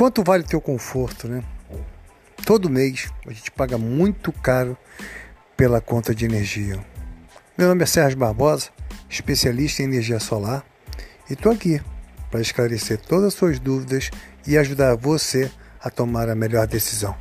quanto vale o teu conforto, né? Todo mês a gente paga muito caro pela conta de energia. Meu nome é Sérgio Barbosa, especialista em energia solar, e estou aqui para esclarecer todas as suas dúvidas e ajudar você a tomar a melhor decisão.